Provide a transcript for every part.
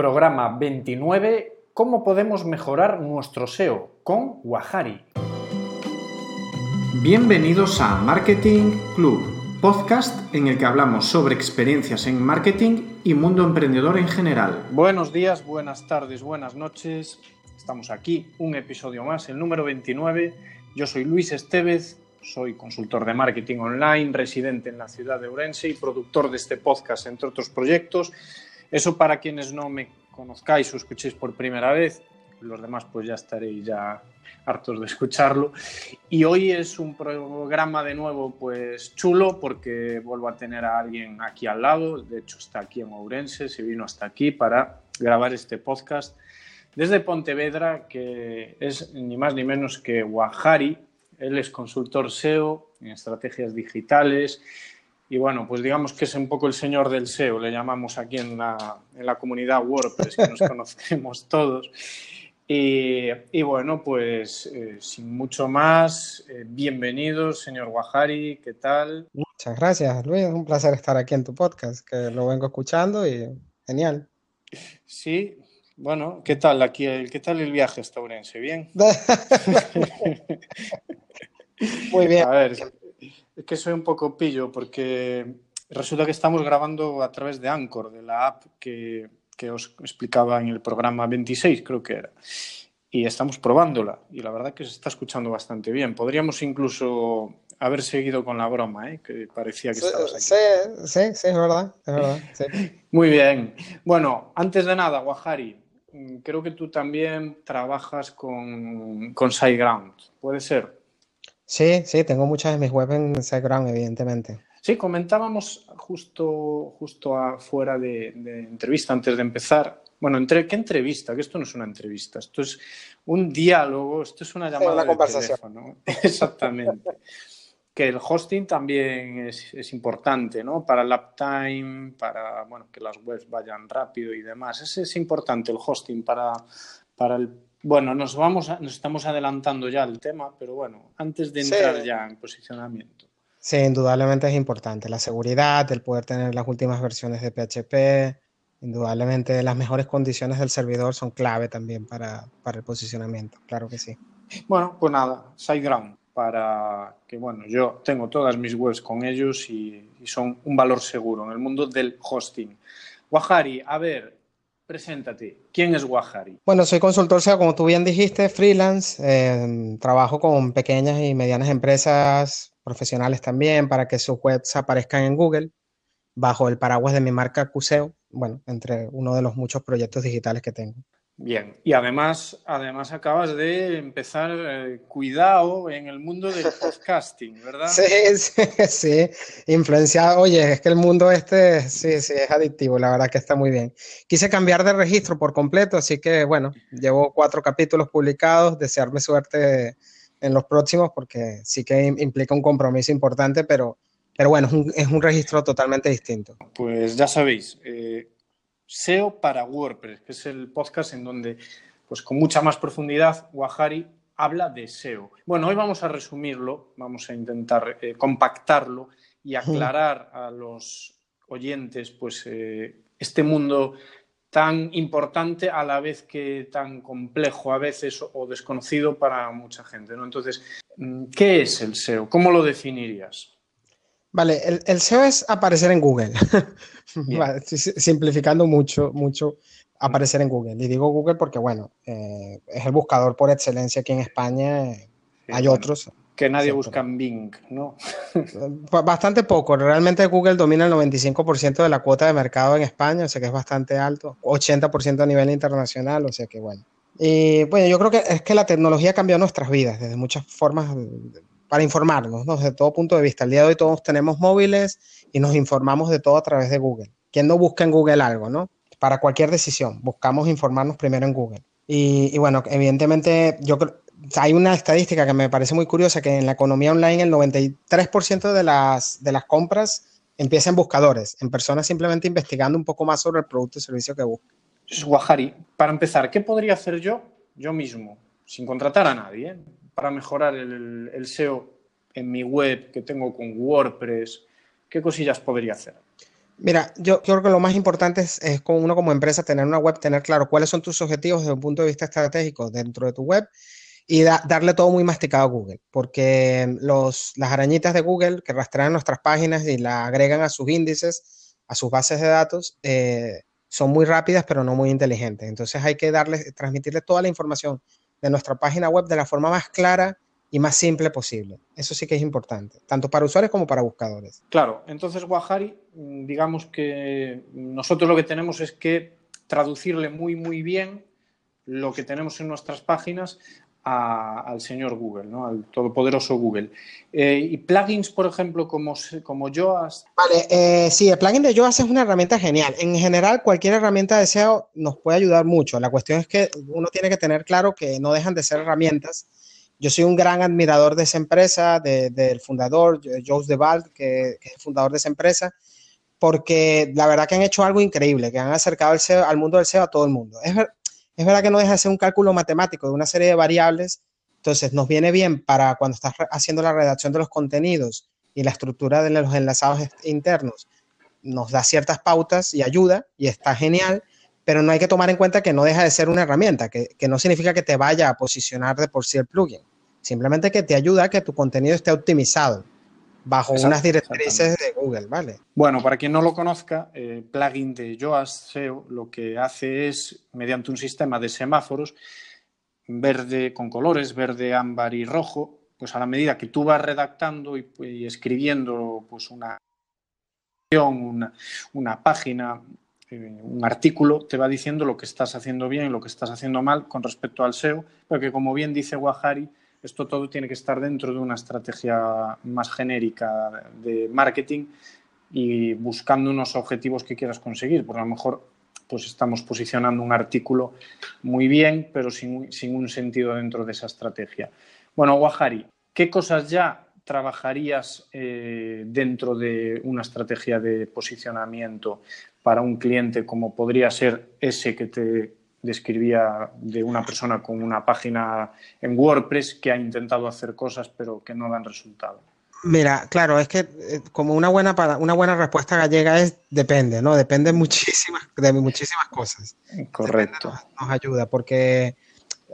Programa 29. ¿Cómo podemos mejorar nuestro SEO con Wahari? Bienvenidos a Marketing Club, podcast en el que hablamos sobre experiencias en marketing y mundo emprendedor en general. Buenos días, buenas tardes, buenas noches. Estamos aquí, un episodio más, el número 29. Yo soy Luis Estevez, soy consultor de marketing online, residente en la ciudad de Ourense y productor de este podcast, entre otros proyectos. Eso para quienes no me conozcáis o escuchéis por primera vez, los demás pues ya estaréis ya hartos de escucharlo. Y hoy es un programa de nuevo pues chulo porque vuelvo a tener a alguien aquí al lado, de hecho está aquí en Ourense, se vino hasta aquí para grabar este podcast desde Pontevedra, que es ni más ni menos que Wahari, él es consultor SEO en estrategias digitales y bueno, pues digamos que es un poco el señor del SEO, le llamamos aquí en la, en la comunidad WordPress, que nos conocemos todos. Y, bueno, pues eh, sin mucho más, eh, bienvenido, señor Guajari, ¿qué tal? Muchas gracias, Luis, un placer estar aquí en tu podcast, que lo vengo escuchando y genial. Sí, bueno, ¿qué tal aquí? ¿Qué tal el viaje hasta Urense? ¿Bien? Muy bien. A ver, que soy un poco pillo porque resulta que estamos grabando a través de Anchor, de la app que, os explicaba en el programa 26, creo que era. Y estamos probándola y la verdad que se está escuchando bastante bien. Podríamos incluso haber seguido con la broma, ¿eh? que parecía que estabas aquí. Sí, sí, sí, es verdad. Es verdad Muy bien. Bueno, antes de nada, Guajari, creo que tú también trabajas con, con SiteGround, ¿puede ser? Sí, sí, tengo muchas de mis webs en SiteGround, evidentemente. Sí, comentábamos justo, justo afuera de, entrevista, antes de empezar. Bueno, entre, ¿qué entrevista? Que esto no es una entrevista, esto es un diálogo, esto es una llamada una de conversación. teléfono. Exactamente. que el hosting también es, importante, ¿no? Para el uptime, para bueno, que las webs vayan rápido y demás. Ese es importante el hosting para, para el bueno, nos vamos, nos estamos adelantando ya al tema, pero bueno, antes de entrar ya en posicionamiento. Sí, indudablemente es importante la seguridad, el poder tener las últimas versiones de PHP, indudablemente las mejores condiciones del servidor son clave también para, para el posicionamiento, claro que sí. Bueno, pues nada, SiteGround, para que, bueno, yo tengo todas mis webs con ellos y, y son un valor seguro en el mundo del hosting. Wahari, a ver, Preséntate. ¿Quién es Wahari? Bueno, soy consultor como tú bien dijiste, freelance. Eh, trabajo con pequeñas y medianas empresas profesionales también para que sus webs aparezcan en Google bajo el paraguas de mi marca Cuseo, bueno, entre uno de los muchos proyectos digitales que tengo. Bien, y además, además acabas de empezar eh, cuidado en el mundo del podcasting, ¿verdad? Sí, sí, sí, influenciado. Oye, es que el mundo este, sí, sí, es adictivo, la verdad que está muy bien. Quise cambiar de registro por completo, así que bueno, llevo cuatro capítulos publicados, desearme suerte en los próximos porque sí que implica un compromiso importante, pero, pero bueno, es un, es un registro totalmente distinto. Pues ya sabéis, eh, SEO para WordPress, que es el podcast en donde, pues con mucha más profundidad, Wahari habla de SEO. Bueno, hoy vamos a resumirlo, vamos a intentar eh, compactarlo y aclarar a los oyentes, pues, eh, este mundo tan importante a la vez que tan complejo a veces o desconocido para mucha gente. ¿no? Entonces, mm, ¿qué es el SEO? ¿Cómo lo definirías? Vale, el, SEO es aparecer en Google. simplificando mucho, mucho, aparecer en Google. Y digo Google porque, bueno, eh, es el buscador por excelencia aquí en España. Hay otros. Que nadie busca en Bing, ¿no? bastante poco. Realmente Google domina el 95% de la cuota de mercado en España, o sea que es bastante alto. 80% a nivel internacional, o sea que, bueno. Y bueno, yo creo que es que la tecnología ha cambiado nuestras vidas desde muchas formas para informarnos, ¿no? desde todo punto de vista. El día de hoy todos tenemos móviles y nos informamos de todo a través de Google. ¿Quién no busca en Google algo, no? Para cualquier decisión, buscamos informarnos primero en Google. Y, bueno, evidentemente, yo hay una estadística que me parece muy curiosa, que en la economía online el 93% de las, de las compras empieza en buscadores, en personas simplemente investigando un poco más sobre el producto o servicio que buscan. Guajari, para empezar, ¿qué podría hacer yo, yo mismo, sin contratar a nadie, para mejorar el, SEO en mi web que tengo con WordPress? ¿Qué cosillas podría hacer? Mira, yo, creo que lo más importante es, con uno como empresa tener una web, tener claro cuáles son tus objetivos desde un punto de vista estratégico dentro de tu web y darle todo muy masticado a Google, porque las arañitas de Google que rastrean nuestras páginas y la agregan a sus índices, a sus bases de datos, eh, son muy rápidas pero no muy inteligentes. Entonces hay que darles, transmitirle toda la información de nuestra página web de la forma más clara y más simple posible. Eso sí que es importante, tanto para usuarios como para buscadores. Claro, entonces Wahari, digamos que nosotros lo que tenemos es que traducirle muy, muy bien lo que tenemos en nuestras páginas al señor Google, ¿no? al todopoderoso Google. Eh, y plugins, por ejemplo, como, como Yoast. Vale, eh, sí, el plugin de Yoast es una herramienta genial. En general, cualquier herramienta de SEO nos puede ayudar mucho. La cuestión es que uno tiene que tener claro que no dejan de ser herramientas yo soy un gran admirador de esa empresa, del fundador, Jose DeVal, que, que, es el fundador de esa empresa, porque la verdad que han hecho algo increíble, que han acercado el SEO, al mundo del SEO a todo el mundo. Es, es verdad que no deja de ser un cálculo matemático de una serie de variables, entonces nos viene bien para cuando estás haciendo la redacción de los contenidos y la estructura de los enlazados internos, nos da ciertas pautas y ayuda y está genial, pero no hay que tomar en cuenta que no deja de ser una herramienta, que, no significa que te vaya a posicionar de por sí el plugin. Simplemente que te ayuda a que tu contenido esté optimizado bajo unas directrices de Google, ¿vale? Bueno, para quien no lo conozca, el plugin de Yoast SEO lo que hace es, mediante un sistema de semáforos, verde con colores, verde, ámbar y rojo, pues a la medida que tú vas redactando y, escribiendo pues una, una, una página, eh, un artículo, te va diciendo lo que estás haciendo bien y lo que estás haciendo mal con respecto al SEO, porque como bien dice Wahari, esto todo tiene que estar dentro de una estrategia más genérica de marketing y buscando unos objetivos que quieras conseguir. Por a lo mejor pues estamos posicionando un artículo muy bien, pero sin, un sentido dentro de esa estrategia. Bueno, Wahari, ¿qué cosas ya trabajarías eh, dentro de una estrategia de posicionamiento para un cliente como podría ser ese que te describía de una persona con una página en WordPress que ha intentado hacer cosas pero que no dan resultado. Mira, claro, es que eh, como una buena, una buena respuesta gallega es depende, ¿no? Depende muchísimas, de muchísimas cosas. Correcto. nos, ayuda porque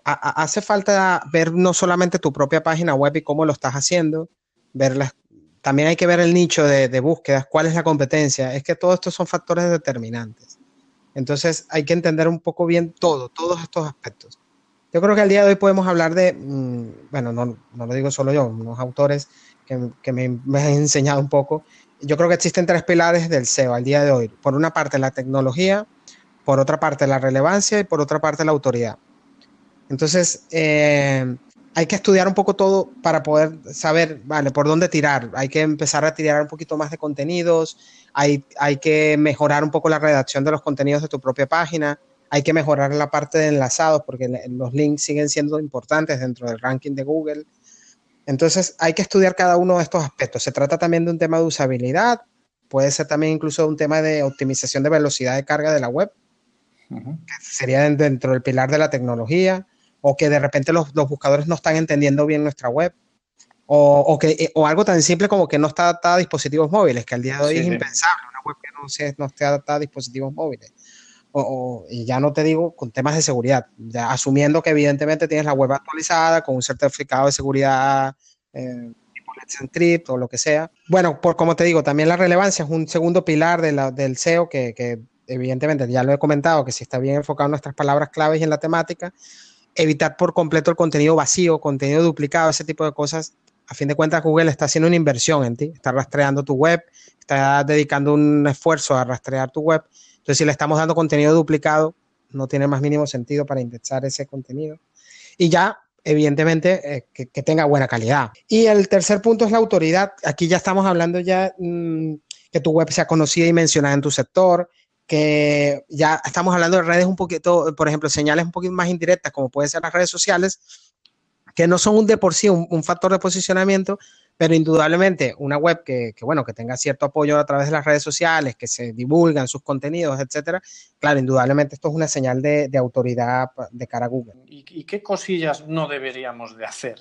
hace falta ver no solamente tu propia página web y cómo lo estás haciendo, verlas, también hay que ver el nicho de, de búsquedas, cuál es la competencia. Es que todos estos son factores determinantes. Entonces hay que entender un poco bien todo, todos estos aspectos. Yo creo que al día de hoy podemos hablar de, mm, bueno, no, no, lo digo solo yo, unos autores que, me, han enseñado un poco. Yo creo que existen tres pilares del SEO al día de hoy. Por una parte la tecnología, por otra parte la relevancia y por otra parte la autoridad. Entonces, eh, hay que estudiar un poco todo para poder saber, vale, por dónde tirar. Hay que empezar a tirar un poquito más de contenidos, hay, que mejorar un poco la redacción de los contenidos de tu propia página, hay que mejorar la parte de enlazados porque los links siguen siendo importantes dentro del ranking de Google. Entonces hay que estudiar cada uno de estos aspectos. Se trata también de un tema de usabilidad, puede ser también incluso un tema de optimización de velocidad de carga de la web, que sería dentro del pilar de la tecnología, o que de repente los, los buscadores no están entendiendo bien nuestra web. O, que, eh, o algo tan simple como que no está adaptada a dispositivos móviles, que al día de hoy es impensable, una web que no, no esté adaptada a dispositivos móviles. O, y ya no te digo con temas de seguridad, ya asumiendo que evidentemente tienes la web actualizada con un certificado de seguridad eh, tipo Let's Encrypt o lo que sea. Bueno, por como te digo, también la relevancia es un segundo pilar de la, del SEO que, que evidentemente ya lo he comentado, que si está bien enfocado en nuestras palabras claves y en la temática, evitar por completo el contenido vacío, contenido duplicado, ese tipo de cosas a fin de cuentas Google está haciendo una inversión en ti, está rastreando tu web, está dedicando un esfuerzo a rastrear tu web. Entonces, si le estamos dando contenido duplicado, no tiene más mínimo sentido para indexar ese contenido. Y ya, evidentemente, eh, que, tenga buena calidad. Y el tercer punto es la autoridad. Aquí ya estamos hablando ya mm, que tu web sea conocida y mencionada en tu sector, que ya estamos hablando de redes un poquito, por ejemplo, señales un poquito más indirectas, como pueden ser las redes sociales, que no son un de por sí un, factor de posicionamiento, pero indudablemente una web que, bueno, que tenga cierto apoyo a través de las redes sociales, que se divulgan sus contenidos, etcétera, claro, indudablemente esto es una señal de, autoridad de cara a Google. ¿Y, qué cosillas no deberíamos de hacer?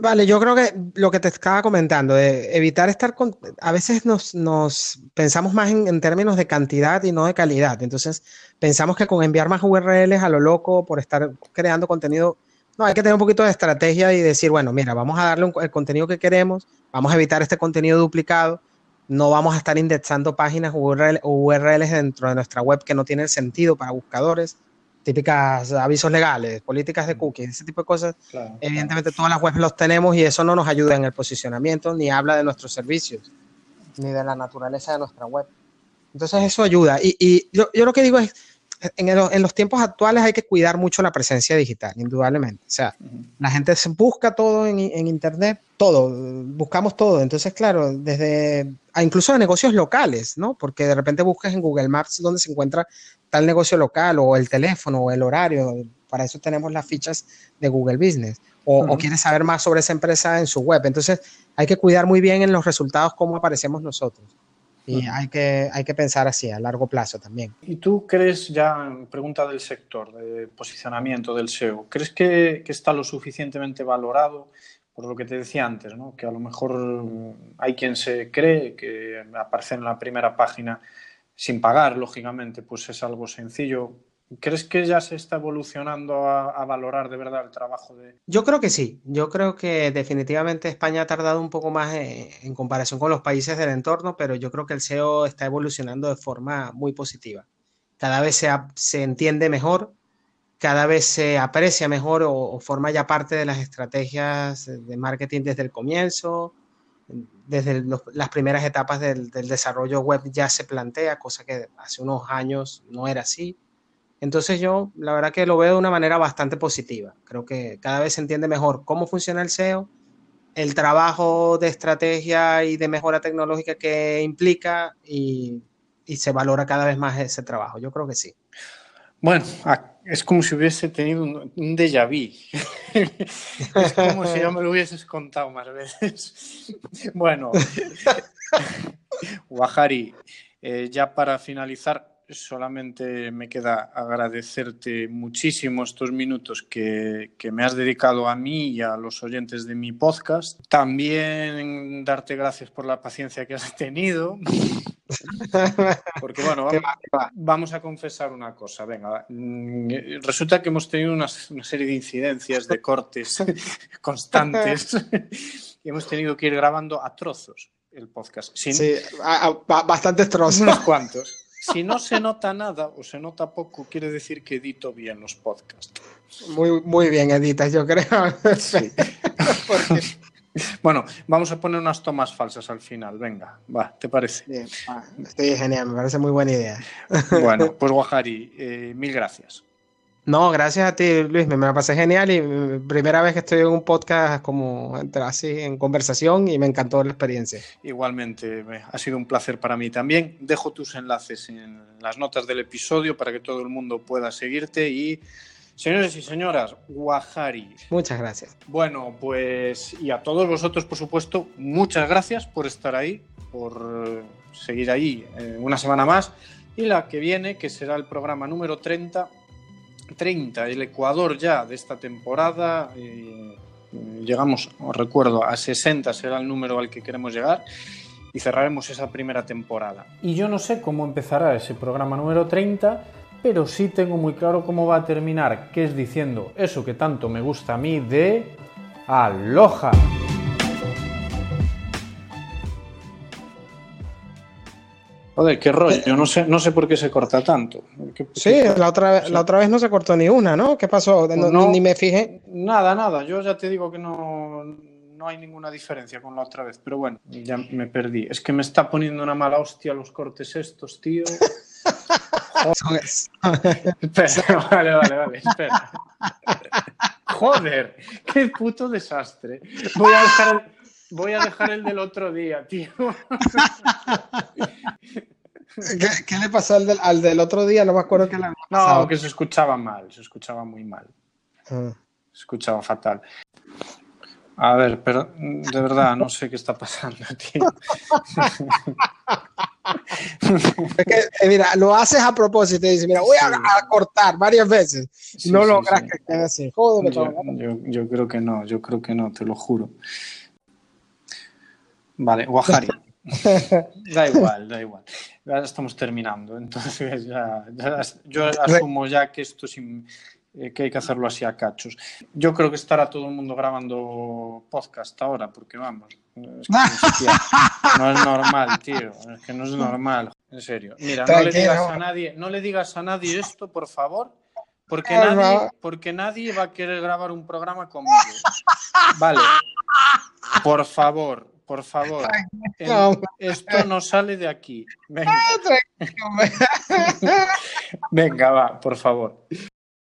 Vale, yo creo que lo que te estaba comentando, de evitar estar con... A veces nos, nos pensamos más en, en, términos de cantidad y no de calidad. Entonces, pensamos que con enviar más URLs a lo loco, por estar creando contenido no, hay que tener un poquito de estrategia y decir, bueno, mira, vamos a darle el contenido que queremos, vamos a evitar este contenido duplicado, no vamos a estar indexando páginas o URLs dentro de nuestra web que no tienen sentido para buscadores, típicas avisos legales, políticas de cookies, ese tipo de cosas. Evidentemente todas las webs los tenemos y eso no nos ayuda en el posicionamiento ni habla de nuestros servicios, ni de la naturaleza de nuestra web. Entonces eso ayuda. Y, yo, yo lo que digo es, en, los tiempos actuales hay que cuidar mucho la presencia digital, indudablemente. O sea, la gente busca todo en, Internet, todo, buscamos todo. Entonces, claro, desde incluso de negocios locales, ¿no? Porque de repente buscas en Google Maps donde se encuentra tal negocio local o el teléfono o el horario. Para eso tenemos las fichas de Google Business. O, o quieres saber más sobre esa empresa en su web. Entonces, hay que cuidar muy bien en los resultados cómo aparecemos nosotros. Y hay, que, hay que pensar así, a largo plazo también. ¿Y tú crees, ya pregunta del sector, de posicionamiento del SEO, crees que, que está lo suficientemente valorado? Por lo que te decía antes, ¿no? que a lo mejor hay quien se cree que aparecer en la primera página sin pagar, lógicamente, pues es algo sencillo. ¿Crees que ya se está evolucionando a, valorar de verdad el trabajo de...? Yo creo que sí. Yo creo que definitivamente España ha tardado un poco más en, comparación con los países del entorno, pero yo creo que el SEO está evolucionando de forma muy positiva. Cada vez se, se entiende mejor, cada vez se aprecia mejor o, forma ya parte de las estrategias de marketing desde el comienzo, desde las primeras etapas del desarrollo web ya se plantea, cosa que hace unos años no era así. Entonces yo la verdad que lo veo de una manera bastante positiva. Creo que cada vez se entiende mejor cómo funciona el SEO, el trabajo de estrategia y de mejora tecnológica que implica y, se valora cada vez más ese trabajo. Yo creo que sí. Bueno, es como si hubiese tenido un, déjà vu. es como si ya me lo hubieses contado más veces. bueno, Wahari, eh, ya para finalizar, solamente me queda agradecerte muchísimo estos minutos que, me has dedicado a mí y a los oyentes de mi podcast. También darte gracias por la paciencia que has tenido. Porque bueno, vamos, a confesar una cosa. Venga, mm, resulta que hemos tenido una, serie de incidencias, de cortes constantes y hemos tenido que ir grabando a trozos el podcast. Sí, bastantes trozos. Unos cuantos. Si no se nota nada o se nota poco, quiere decir que edito bien los podcasts. Muy, muy bien editas, yo creo. Sí. Bueno, vamos a poner unas tomas falsas al final. Venga, va, ¿te parece? Bien, estoy genial, me parece muy buena idea. Bueno, pues Guajari, eh, mil gracias. No, gracias a ti, Luis. Me, me pasé genial y mm, primera vez que estoy en un podcast como así en conversación y me encantó la experiencia. Igualmente, ha sido un placer para mí también. Dejo tus enlaces en las notas del episodio para que todo el mundo pueda seguirte y Señores y señoras, Guajari. Muchas gracias. Bueno, pues y a todos vosotros, por supuesto, muchas gracias por estar ahí, por seguir ahí eh, una semana más. Y la que viene, que será el programa número 30, 30, el Ecuador ya de esta temporada. Eh, llegamos, os recuerdo, a 60 será el número al que queremos llegar y cerraremos esa primera temporada. Y yo no sé cómo empezará ese programa número 30, pero sí tengo muy claro cómo va a terminar, que es diciendo eso que tanto me gusta a mí de Aloha. Joder, qué rollo. Yo no sé, no sé por qué se corta tanto. sí, la otra, vez, la otra vez no se cortó ni una, ¿no? ¿Qué pasó? ni, me fijé. Nada, nada. Yo ya te digo que no, no hay ninguna diferencia con la otra vez. Pero bueno, ya me perdí. Es que me está poniendo una mala hostia los cortes estos, tío. espera, vale, vale, vale. Espera. Joder, qué puto desastre. Voy a dejar Voy a dejar el del otro día, tío. ¿Qué, le pasó al del, otro día? No me acuerdo qué le No, que se escuchaba mal, se escuchaba muy mal. Ah. Se escuchaba fatal. A ver, pero de verdad no sé qué está pasando, tío. es que, eh, mira, lo haces a propósito y dices, mira, voy a, cortar varias veces. no logras que quede así. Joder, yo, yo, yo, creo que no, yo creo que no, te lo juro. Vale, Guajari. da igual, da igual. Estamos terminando, entonces ya, ya yo asumo ya que esto es eh, que hay que hacerlo así a cachos. Yo creo que estará todo el mundo grabando podcast ahora, porque vamos, es que no es normal, tío, es que no es normal, en serio. Mira, no le digas a nadie, no le digas a nadie esto, por favor, porque nadie, porque nadie va a querer grabar un programa conmigo. Vale. Por favor, por favor. esto no sale de aquí. Venga. Venga, va, por favor.